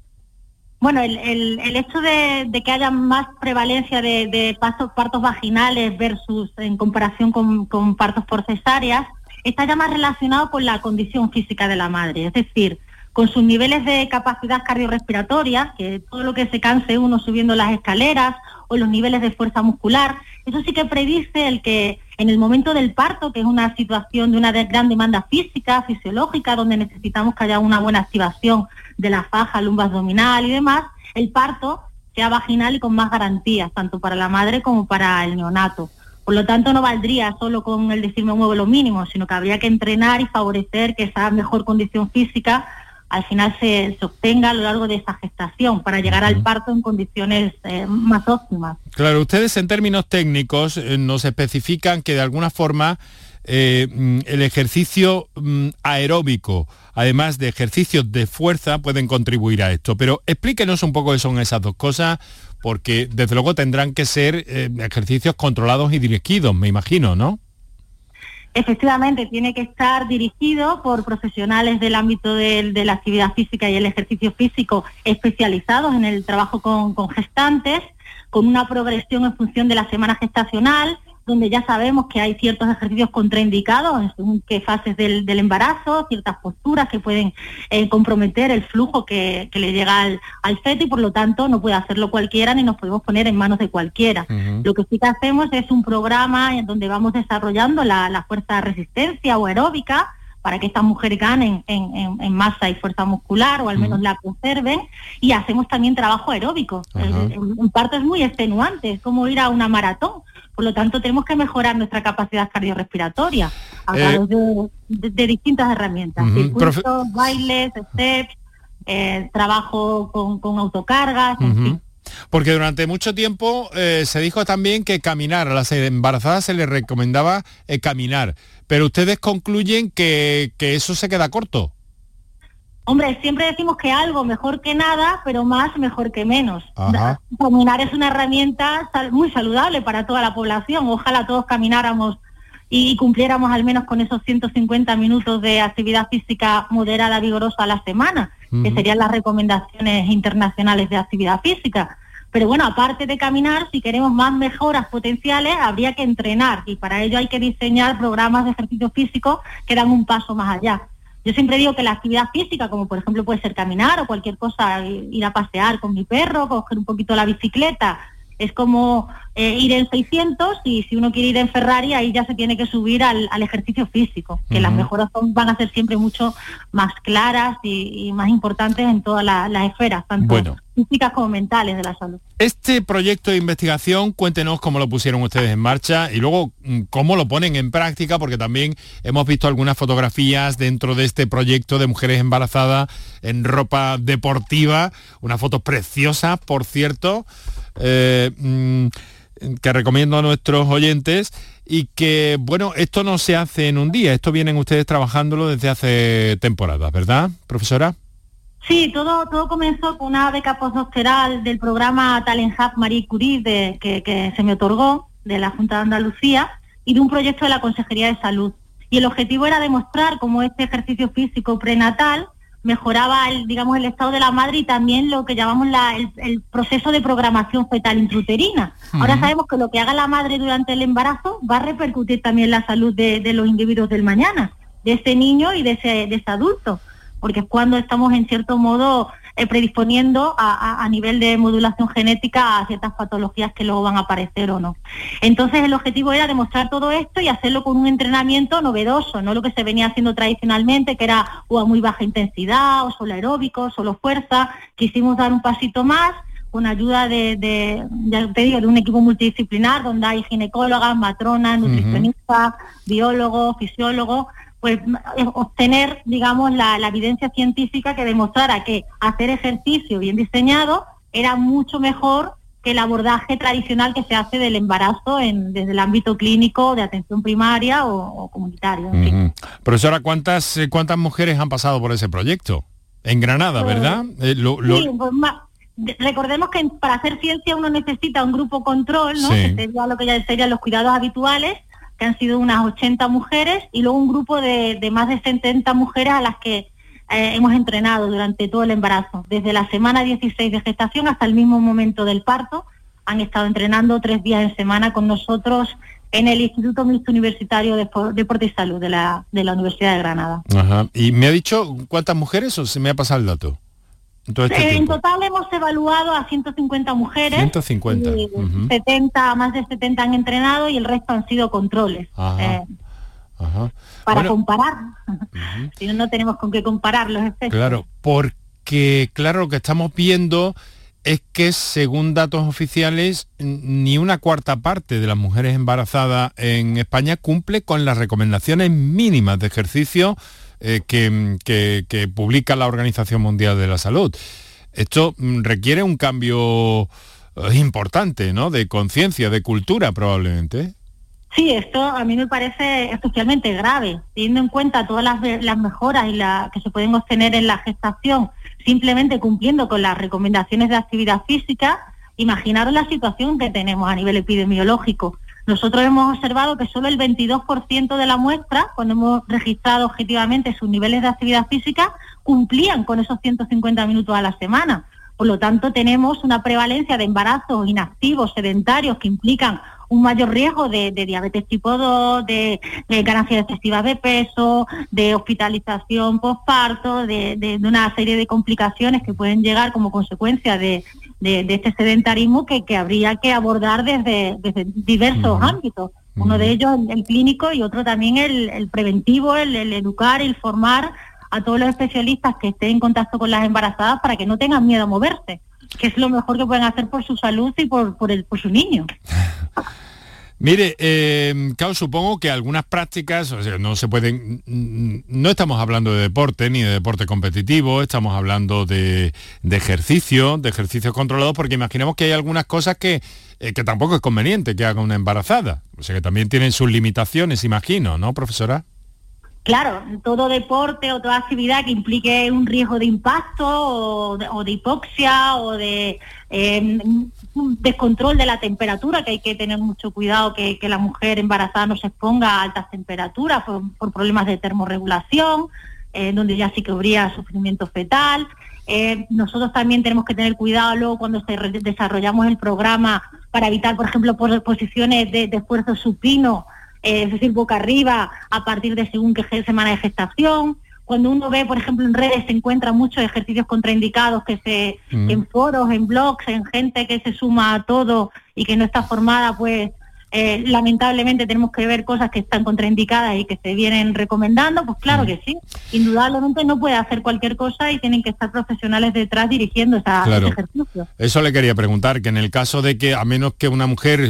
Speaker 7: Bueno, el, el, hecho de, que haya más prevalencia de, partos vaginales versus en comparación con, partos por cesáreas está ya más relacionado con la condición física de la madre, es decir, con sus niveles de capacidad cardiorrespiratoria, que todo lo que se canse uno subiendo las escaleras o los niveles de fuerza muscular, eso sí que predice el que en el momento del parto, que es una situación de una gran demanda física, fisiológica, donde necesitamos que haya una buena activación de la faja, lumbar abdominal y demás, el parto sea vaginal y con más garantías, tanto para la madre como para el neonato. Por lo tanto, no valdría solo con el decirme muevo lo mínimo, sino que habría que entrenar y favorecer que esa mejor condición física al final se, obtenga a lo largo de esa gestación para llegar al parto en condiciones eh, más óptimas.
Speaker 5: Claro, ustedes en términos técnicos eh, nos especifican que de alguna forma eh, mm, el ejercicio mm, aeróbico, además de ejercicios de fuerza, pueden contribuir a esto. Pero explíquenos un poco qué son esas dos cosas, porque desde luego tendrán que ser eh, ejercicios controlados y dirigidos, me imagino, ¿no?
Speaker 7: Efectivamente, tiene que estar dirigido por profesionales del ámbito de, la actividad física y el ejercicio físico especializados en el trabajo con gestantes, con una progresión en función de la semana gestacional, donde ya sabemos que hay ciertos ejercicios contraindicados en según qué fases del, embarazo, ciertas posturas que pueden eh, comprometer el flujo que, le llega al, feto y por lo tanto no puede hacerlo cualquiera ni nos podemos poner en manos de cualquiera. Lo que sí que hacemos es un programa en donde vamos desarrollando la, fuerza de resistencia o aeróbica para que estas mujeres ganen en, masa y fuerza muscular o al menos la conserven y hacemos también trabajo aeróbico. En parte es muy extenuante, es como ir a una maratón por lo tanto, tenemos que mejorar nuestra capacidad cardiorrespiratoria a eh, través de, distintas herramientas, bailes, steps, eh, trabajo con, autocargas,
Speaker 5: Porque durante mucho tiempo eh, se dijo también que caminar, a las embarazadas se les recomendaba eh, caminar, pero ustedes concluyen que, eso se queda corto.
Speaker 7: Hombre, siempre decimos que algo mejor que nada, pero más mejor que menos. Caminar es una herramienta muy saludable para toda la población. Ojalá todos camináramos y cumpliéramos al menos con esos 150 minutos de actividad física moderada, vigorosa a la semana, que serían las recomendaciones internacionales de actividad física. Pero bueno, aparte de caminar, si queremos más mejoras potenciales, habría que entrenar y para ello hay que diseñar programas de ejercicio físico que dan un paso más allá. Yo siempre digo que la actividad física, como por ejemplo puede ser caminar o cualquier cosa, ir a pasear con mi perro, coger un poquito la bicicleta, es como eh, ir en 600 y si uno quiere ir en Ferrari, ahí ya se tiene que subir al, ejercicio físico, que las mejoras van a ser siempre mucho más claras y, más importantes en todas las esferas, tanto físicas como mentales de la salud.
Speaker 5: Este proyecto de investigación, cuéntenos cómo lo pusieron ustedes en marcha y luego mm, cómo lo ponen en práctica, porque también hemos visto algunas fotografías dentro de este proyecto de mujeres embarazadas en ropa deportiva, unas fotos preciosas, por cierto. Eh, mm, que recomiendo a nuestros oyentes y que, bueno, esto no se hace en un día, esto vienen ustedes trabajándolo desde hace temporadas, ¿verdad, profesora?
Speaker 7: Sí, todo, todo comenzó con una beca postdoctoral del programa Talent Hub Marie Curie de, que, que se me otorgó de la Junta de Andalucía y de un proyecto de la Consejería de Salud. Y el objetivo era demostrar cómo este ejercicio físico prenatal mejoraba el, digamos, el estado de la madre y también lo que llamamos el, proceso de programación fetal intrauterina. Ahora sabemos que lo que haga la madre durante el embarazo va a repercutir también en la salud de, los individuos del mañana, de ese niño y de ese, de ese adulto, porque es cuando estamos en cierto modo eh, predisponiendo a, nivel de modulación genética a ciertas patologías que luego van a aparecer o no. Entonces el objetivo era demostrar todo esto y hacerlo con un entrenamiento novedoso, no lo que se venía haciendo tradicionalmente, que era o a muy baja intensidad, o solo aeróbico, solo fuerza. Quisimos dar un pasito más con ayuda de, ya te digo, de un equipo multidisciplinar donde hay ginecólogas, matronas, nutricionistas, biólogos, fisiólogos, pues eh, obtener, digamos, la, evidencia científica que demostrara que hacer ejercicio bien diseñado era mucho mejor que el abordaje tradicional que se hace del embarazo en, desde el ámbito clínico, de atención primaria o, comunitario.
Speaker 5: Profesora, ¿cuántas, eh, ¿cuántas mujeres han pasado por ese proyecto? En Granada, pues, ¿verdad?
Speaker 7: Eh, sí, pues, recordemos que para hacer ciencia uno necesita un grupo control, ¿no? Que sería lo que ya serían los cuidados habituales, que han sido unas 80 mujeres, y luego un grupo de, más de 70 mujeres a las que eh, hemos entrenado durante todo el embarazo. Desde la semana 16 de gestación hasta el mismo momento del parto, han estado entrenando tres días en semana con nosotros en el Instituto Mixto Universitario de Deporte y Salud de la, de la Universidad de Granada.
Speaker 5: Ajá. ¿Y me ha dicho cuántas mujeres o se me ha pasado el dato?
Speaker 7: Este en total hemos evaluado a 150 mujeres.
Speaker 5: 150.
Speaker 7: 70, más de 70 han entrenado y el resto han sido controles. Eh, para comparar. si no, no tenemos con qué comparar los efectos.
Speaker 5: Claro, porque claro, lo que estamos viendo es que según datos oficiales, ni una cuarta parte de las mujeres embarazadas en España cumple con las recomendaciones mínimas de ejercicio eh, que, publica la Organización Mundial de la Salud. Esto mm, requiere un cambio eh, importante, ¿no? De conciencia, de cultura probablemente.
Speaker 7: Sí, esto a mí me parece especialmente grave, teniendo en cuenta todas las, mejoras y la, que se pueden obtener en la gestación, simplemente cumpliendo con las recomendaciones de actividad física, imaginaros la situación que tenemos a nivel epidemiológico. Nosotros hemos observado que solo el 22% de la muestra, cuando hemos registrado objetivamente sus niveles de actividad física, cumplían con esos 150 minutos a la semana. Por lo tanto, tenemos una prevalencia de embarazos inactivos, sedentarios, que implican un mayor riesgo de, diabetes tipo 2, de, ganancias excesivas de peso, de hospitalización postparto, de, de, una serie de complicaciones que pueden llegar como consecuencia de, de, este sedentarismo que, habría que abordar desde, diversos ámbitos. Uno de ellos el, clínico y otro también el, preventivo, el, educar, el formar a todos los especialistas que estén en contacto con las embarazadas para que no tengan miedo a moverse, que es lo mejor que pueden hacer por su salud y por, por, el, por su niño.
Speaker 5: Mire, eh, supongo que algunas prácticas, o sea, no se pueden, no estamos hablando de deporte ni de deporte competitivo, estamos hablando de, ejercicio, de ejercicios controlados, porque imaginemos que hay algunas cosas que, eh, que tampoco es conveniente que haga una embarazada, o sea que también tienen sus limitaciones, imagino, ¿no, profesora?
Speaker 7: Claro, todo deporte o toda actividad que implique un riesgo de impacto o de, hipoxia o de un descontrol de la temperatura, que hay que tener mucho cuidado que, la mujer embarazada no se exponga a altas temperaturas por, problemas de termorregulación, eh, donde ya sí que habría sufrimiento fetal. Eh, nosotros también tenemos que tener cuidado luego cuando desarrollamos el programa para evitar, por ejemplo, posiciones de esfuerzo supino eh, es decir, boca arriba a partir de según qué semana de gestación. Cuando uno ve, por ejemplo, en redes se encuentran muchos ejercicios contraindicados que se, mm. en foros, en blogs, en gente que se suma a todo y que no está formada, pues eh, lamentablemente tenemos que ver cosas que están contraindicadas y que se vienen recomendando, pues claro mm. que sí. Indudablemente no puede hacer cualquier cosa y tienen que estar profesionales detrás dirigiendo esa, ese ejercicio.
Speaker 5: Eso le quería preguntar, que en el caso de que, a menos que una mujer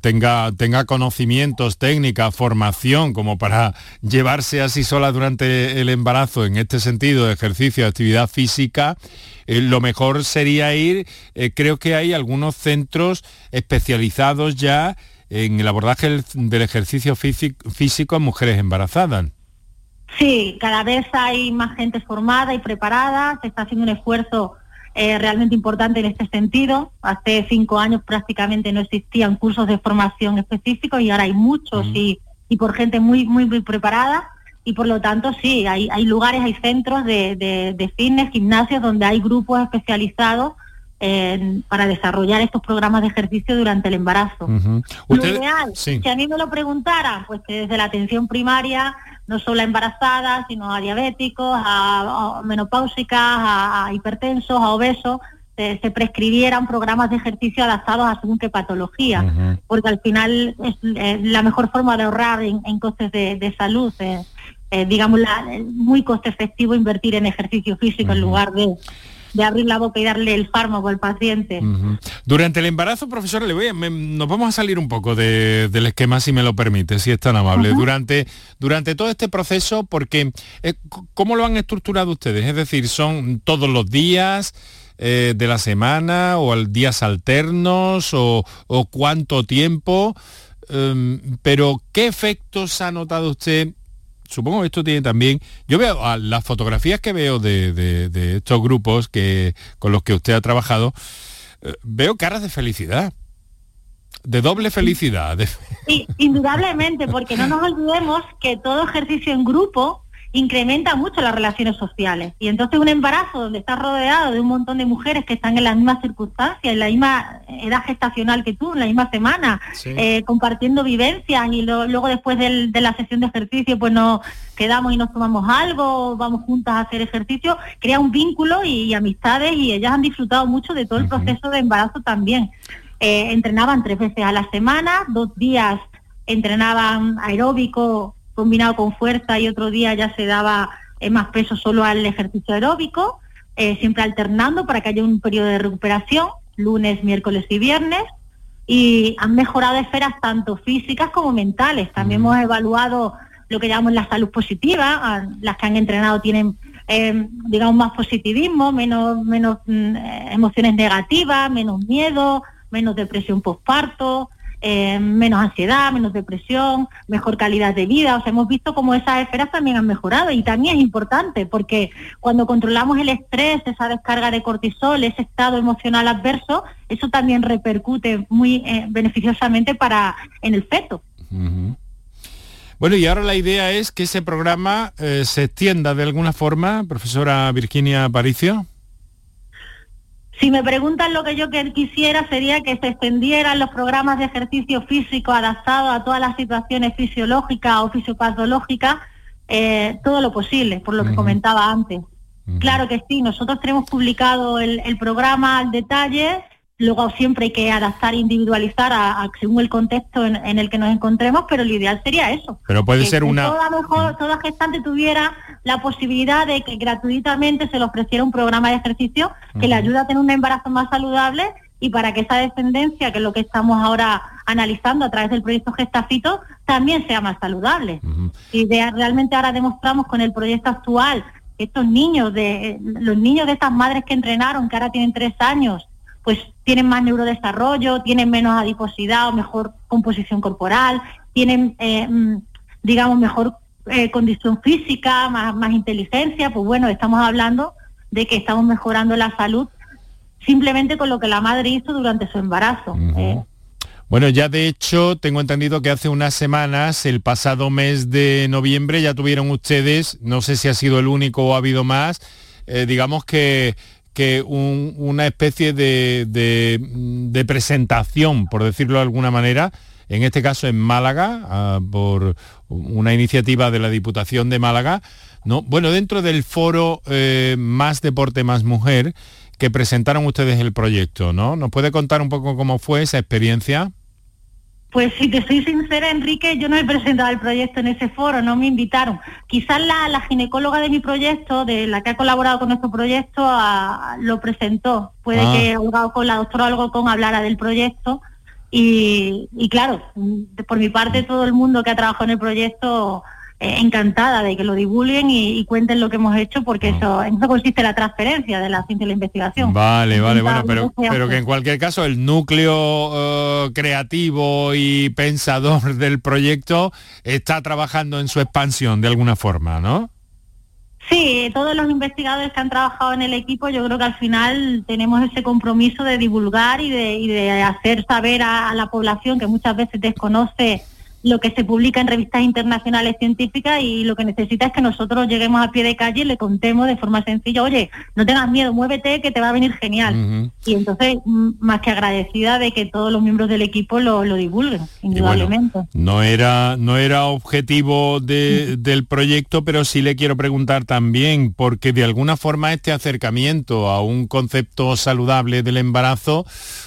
Speaker 5: tenga, tenga conocimientos, técnica, formación, como para llevarse así sola durante el embarazo, en este sentido, de ejercicio, de actividad física, eh, lo mejor sería ir, eh, creo que hay algunos centros especializados ya en el abordaje del ejercicio físico en mujeres embarazadas.
Speaker 7: Sí, cada vez hay más gente formada y preparada, se está haciendo un esfuerzo eh, realmente importante en este sentido. Hace cinco años prácticamente no existían cursos de formación específicos y ahora hay muchos y, por gente muy, muy, muy preparada y por lo tanto sí, hay, hay lugares, hay centros de, de, de fitness, gimnasios donde hay grupos especializados para desarrollar estos programas de ejercicio durante el embarazo. Lo ideal, si a mí me lo preguntaran, pues que desde la atención primaria, no solo a embarazadas, sino a diabéticos, a, menopáusicas, a, hipertensos, a obesos, se, prescribieran programas de ejercicio adaptados a según qué patología, porque al final es, la mejor forma de ahorrar en, costes de, salud. Eh, eh, digamos, la, muy coste efectivo invertir en ejercicio físico en lugar de de abrir la boca y darle el fármaco al paciente.
Speaker 5: Durante el embarazo, profesor, le voy a, nos vamos a salir un poco del esquema, si me lo permite, si es tan amable. Durante, durante todo este proceso, porque eh, ¿cómo lo han estructurado ustedes? Es decir, ¿son todos los días? Eh, de la semana o al días alternos o, cuánto tiempo, em, pero ¿qué efectos ha notado usted supongo que esto tiene también, yo veo las fotografías que veo de, estos grupos que, con los que usted ha trabajado, eh, veo caras de felicidad. De doble felicidad.
Speaker 7: Sí, indudablemente, porque no nos olvidemos que todo ejercicio en grupo incrementa mucho las relaciones sociales. Y entonces un embarazo donde estás rodeado de un montón de mujeres que están en las mismas circunstancias, en la misma edad gestacional que tú, en la misma semana, eh, compartiendo vivencias y luego después de la sesión de ejercicio pues nos quedamos y nos tomamos algo, vamos juntas a hacer ejercicio, crea un vínculo y, amistades y ellas han disfrutado mucho de todo el proceso de embarazo también. Eh, entrenaban tres veces a la semana, dos días entrenaban aeróbico combinado con fuerza y otro día ya se daba eh, más peso solo al ejercicio aeróbico, eh, siempre alternando para que haya un periodo de recuperación, lunes, miércoles y viernes, y han mejorado esferas tanto físicas como mentales. También hemos evaluado lo que llamamos la salud positiva, las que han entrenado tienen eh, digamos más positivismo, menos, menos mm, emociones negativas, menos miedo, menos depresión postparto, eh, menos ansiedad, menos depresión, mejor calidad de vida. O sea, hemos visto cómo esas esferas también han mejorado y también es importante porque cuando controlamos el estrés, esa descarga de cortisol, ese estado emocional adverso, eso también repercute muy eh, beneficiosamente para en el feto.
Speaker 5: Bueno, y ahora la idea es que ese programa eh, se extienda de alguna forma, profesora Virginia Paricio.
Speaker 7: Si me preguntan lo que yo quisiera sería que se extendieran los programas de ejercicio físico adaptados a todas las situaciones fisiológicas o fisiopatológicas, eh, todo lo posible, por lo que comentaba antes. Claro que sí, nosotros tenemos publicado el, el programa al detalle Luego siempre hay que adaptar e individualizar a, según el contexto en, el que nos encontremos, pero lo ideal sería eso.
Speaker 5: Pero puede ser una...
Speaker 7: Toda, mejor, toda gestante tuviera la posibilidad de que gratuitamente se le ofreciera un programa de ejercicio que le ayude a tener un embarazo más saludable y para que esa descendencia, que es lo que estamos ahora analizando a través del proyecto Gestafito, también sea más saludable. Y realmente ahora demostramos con el proyecto actual que estos niños, de los niños de estas madres que entrenaron, que ahora tienen tres años, pues tienen más neurodesarrollo, tienen menos adiposidad o mejor composición corporal, tienen, eh, mm, digamos, mejor eh, condición física, más, más inteligencia, pues bueno, estamos hablando de que estamos mejorando la salud simplemente con lo que la madre hizo durante su embarazo. ¿eh?
Speaker 5: Bueno, ya de hecho tengo entendido que hace unas semanas, el pasado mes de noviembre, ya tuvieron ustedes, no sé si ha sido el único o ha habido más, eh, digamos que, que una especie de, presentación, por decirlo de alguna manera, en este caso en Málaga, ah, por una iniciativa de la Diputación de Málaga, ¿no? Bueno, dentro del foro eh, Más Deporte, Más Mujer, que presentaron ustedes el proyecto, ¿no? ¿Nos puede contar un poco cómo fue esa experiencia?
Speaker 7: Pues si te soy sincera, Enrique, yo no he presentado el proyecto en ese foro, no me invitaron. Quizás la, ginecóloga de mi proyecto, de la que ha colaborado con nuestro proyecto, lo presentó. Puede ah. que con la doctora algo con hablara del proyecto. Y, y claro, por mi parte, todo el mundo que ha trabajado en el proyecto encantada de que lo divulguen y, cuenten lo que hemos hecho porque eso en eso consiste la transferencia de la ciencia y la investigación.
Speaker 5: Vale, vale, bueno, pero, pero que en cualquier caso el núcleo eh, creativo y pensador del proyecto está trabajando en su expansión de alguna forma, ¿no?
Speaker 7: Sí, todos los investigadores que han trabajado en el equipo, yo creo que al final tenemos ese compromiso de divulgar y de, hacer saber a la población que muchas veces desconoce lo que se publica en revistas internacionales científicas y lo que necesita es que nosotros lleguemos a pie de calle y le contemos de forma sencilla, oye, no tengas miedo, muévete que te va a venir genial. Y entonces, más que agradecida de que todos los miembros del equipo lo, divulguen, indudablemente.
Speaker 5: no era, no era objetivo del proyecto, pero sí le quiero preguntar también, porque de alguna forma este acercamiento a un concepto saludable del embarazo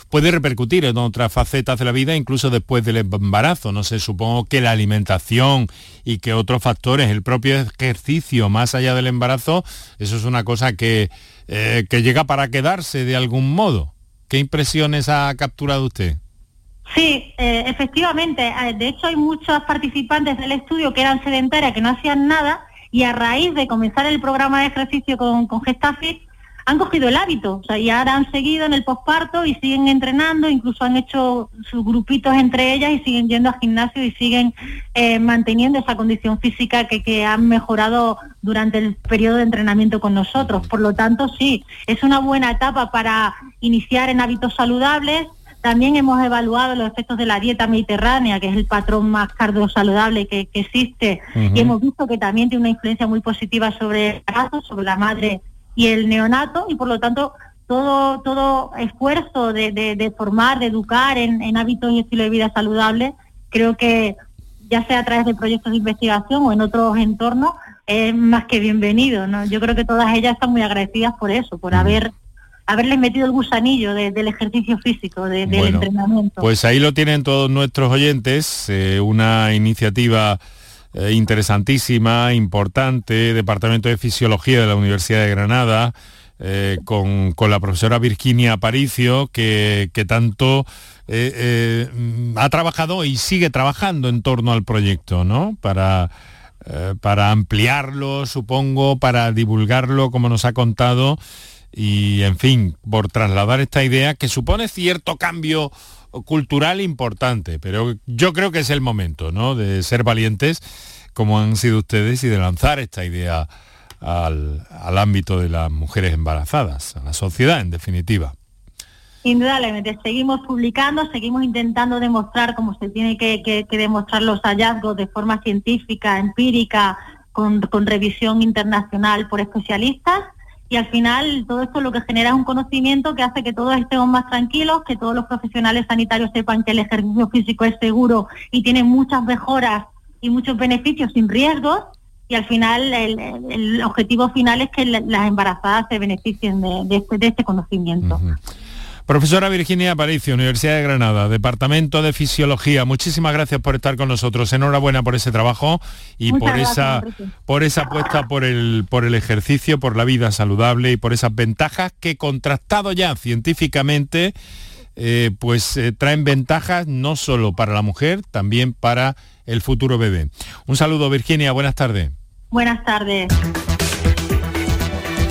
Speaker 5: puede repercutir en otras facetas de la vida, incluso después del embarazo. No sé, que la alimentación y que otros factores, el propio ejercicio más allá del embarazo, eso es una cosa que, eh, que llega para quedarse de algún modo. ¿Qué impresiones ha capturado usted?
Speaker 7: Sí, eh, efectivamente. Eh, de hecho, hay muchos participantes del estudio que eran sedentarias, que no hacían nada, y a raíz de comenzar el programa de ejercicio con, con Gestafit, han cogido el hábito, o sea, y ahora han seguido en el posparto y siguen entrenando, incluso han hecho sus grupitos entre ellas y siguen yendo al gimnasio y siguen eh, manteniendo esa condición física que, que han mejorado durante el periodo de entrenamiento con nosotros. Por lo tanto, sí, es una buena etapa para iniciar en hábitos saludables. También hemos evaluado los efectos de la dieta mediterránea, que es el patrón más cardiosaludable que, que existe, y hemos visto que también tiene una influencia muy positiva sobre el embarazo, sobre la madre y el neonato y por lo tanto todo, todo esfuerzo de, formar, de educar en, hábitos y estilo de vida saludable, creo que ya sea a través de proyectos de investigación o en otros entornos, es más que bienvenido. ¿no? Yo creo que todas ellas están muy agradecidas por eso, por haber haberles metido el gusanillo del ejercicio físico, del entrenamiento.
Speaker 5: Pues ahí lo tienen todos nuestros oyentes, eh, una iniciativa eh, interesantísima, importante, Departamento de Fisiología de la Universidad de Granada, eh, con, la profesora Virginia Aparicio, que, tanto eh, ha trabajado y sigue trabajando en torno al proyecto, ¿no? Para, para ampliarlo, supongo, para divulgarlo, como nos ha contado, y en fin, por trasladar esta idea que supone cierto cambio cultural importante, pero yo creo que es el momento, ¿no? De ser valientes como han sido ustedes y de lanzar esta idea al, ámbito de las mujeres embarazadas, a la sociedad en definitiva.
Speaker 7: Indudablemente, seguimos publicando, seguimos intentando demostrar cómo se tiene que, demostrar los hallazgos de forma científica, empírica, con, con, revisión internacional por especialistas y al final todo esto lo que genera es un conocimiento que hace que todos estemos más tranquilos, que todos los profesionales sanitarios sepan que el ejercicio físico es seguro y tiene muchas mejoras y muchos beneficios sin riesgos y al final el, objetivo final es que las embarazadas se beneficien de, este, este, conocimiento.
Speaker 5: Profesora Virginia Aparicio, Universidad de Granada, Departamento de Fisiología, muchísimas gracias por estar con nosotros. Enhorabuena por ese trabajo y por esa por esa apuesta por el por el ejercicio, por la vida saludable y por esas ventajas que contrastado ya científicamente
Speaker 2: eh, pues eh, traen ventajas no solo para la mujer, también para el futuro bebé. Un saludo Virginia, buenas tardes.
Speaker 7: Buenas tardes.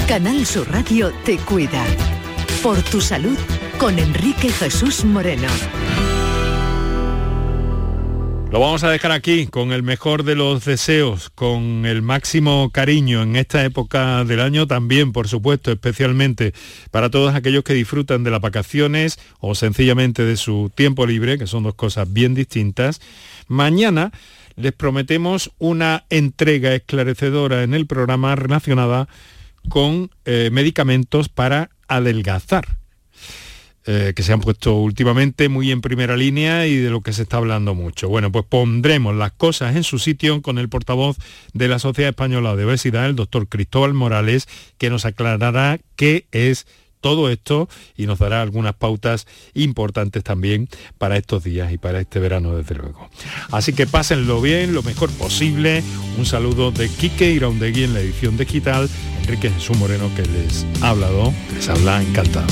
Speaker 4: Canal Sur Radio te cuida. Por tu salud con Enrique Jesús Moreno.
Speaker 2: Lo vamos a dejar aquí con el mejor de los deseos, con el máximo cariño en esta época del año también, por supuesto, especialmente para todos aquellos que disfrutan de las vacaciones o sencillamente de su tiempo libre, que son dos cosas bien distintas. Mañana les prometemos una entrega esclarecedora en el programa relacionada con eh, medicamentos para adelgazar eh, que se han puesto últimamente muy en primera línea y de lo que se está hablando mucho. Bueno, pues pondremos las cosas en su sitio con el portavoz de la Sociedad Española de Obesidad, el doctor Cristóbal Morales, que nos aclarará qué es todo esto y nos dará algunas pautas importantes también para estos días y para este verano, desde luego. Así que pásenlo bien, lo mejor posible. Un saludo de Quique Iraundegui en la edición digital, Enrique Jesús Moreno que les ha hablado, les habla encantado.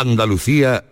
Speaker 8: Andalucía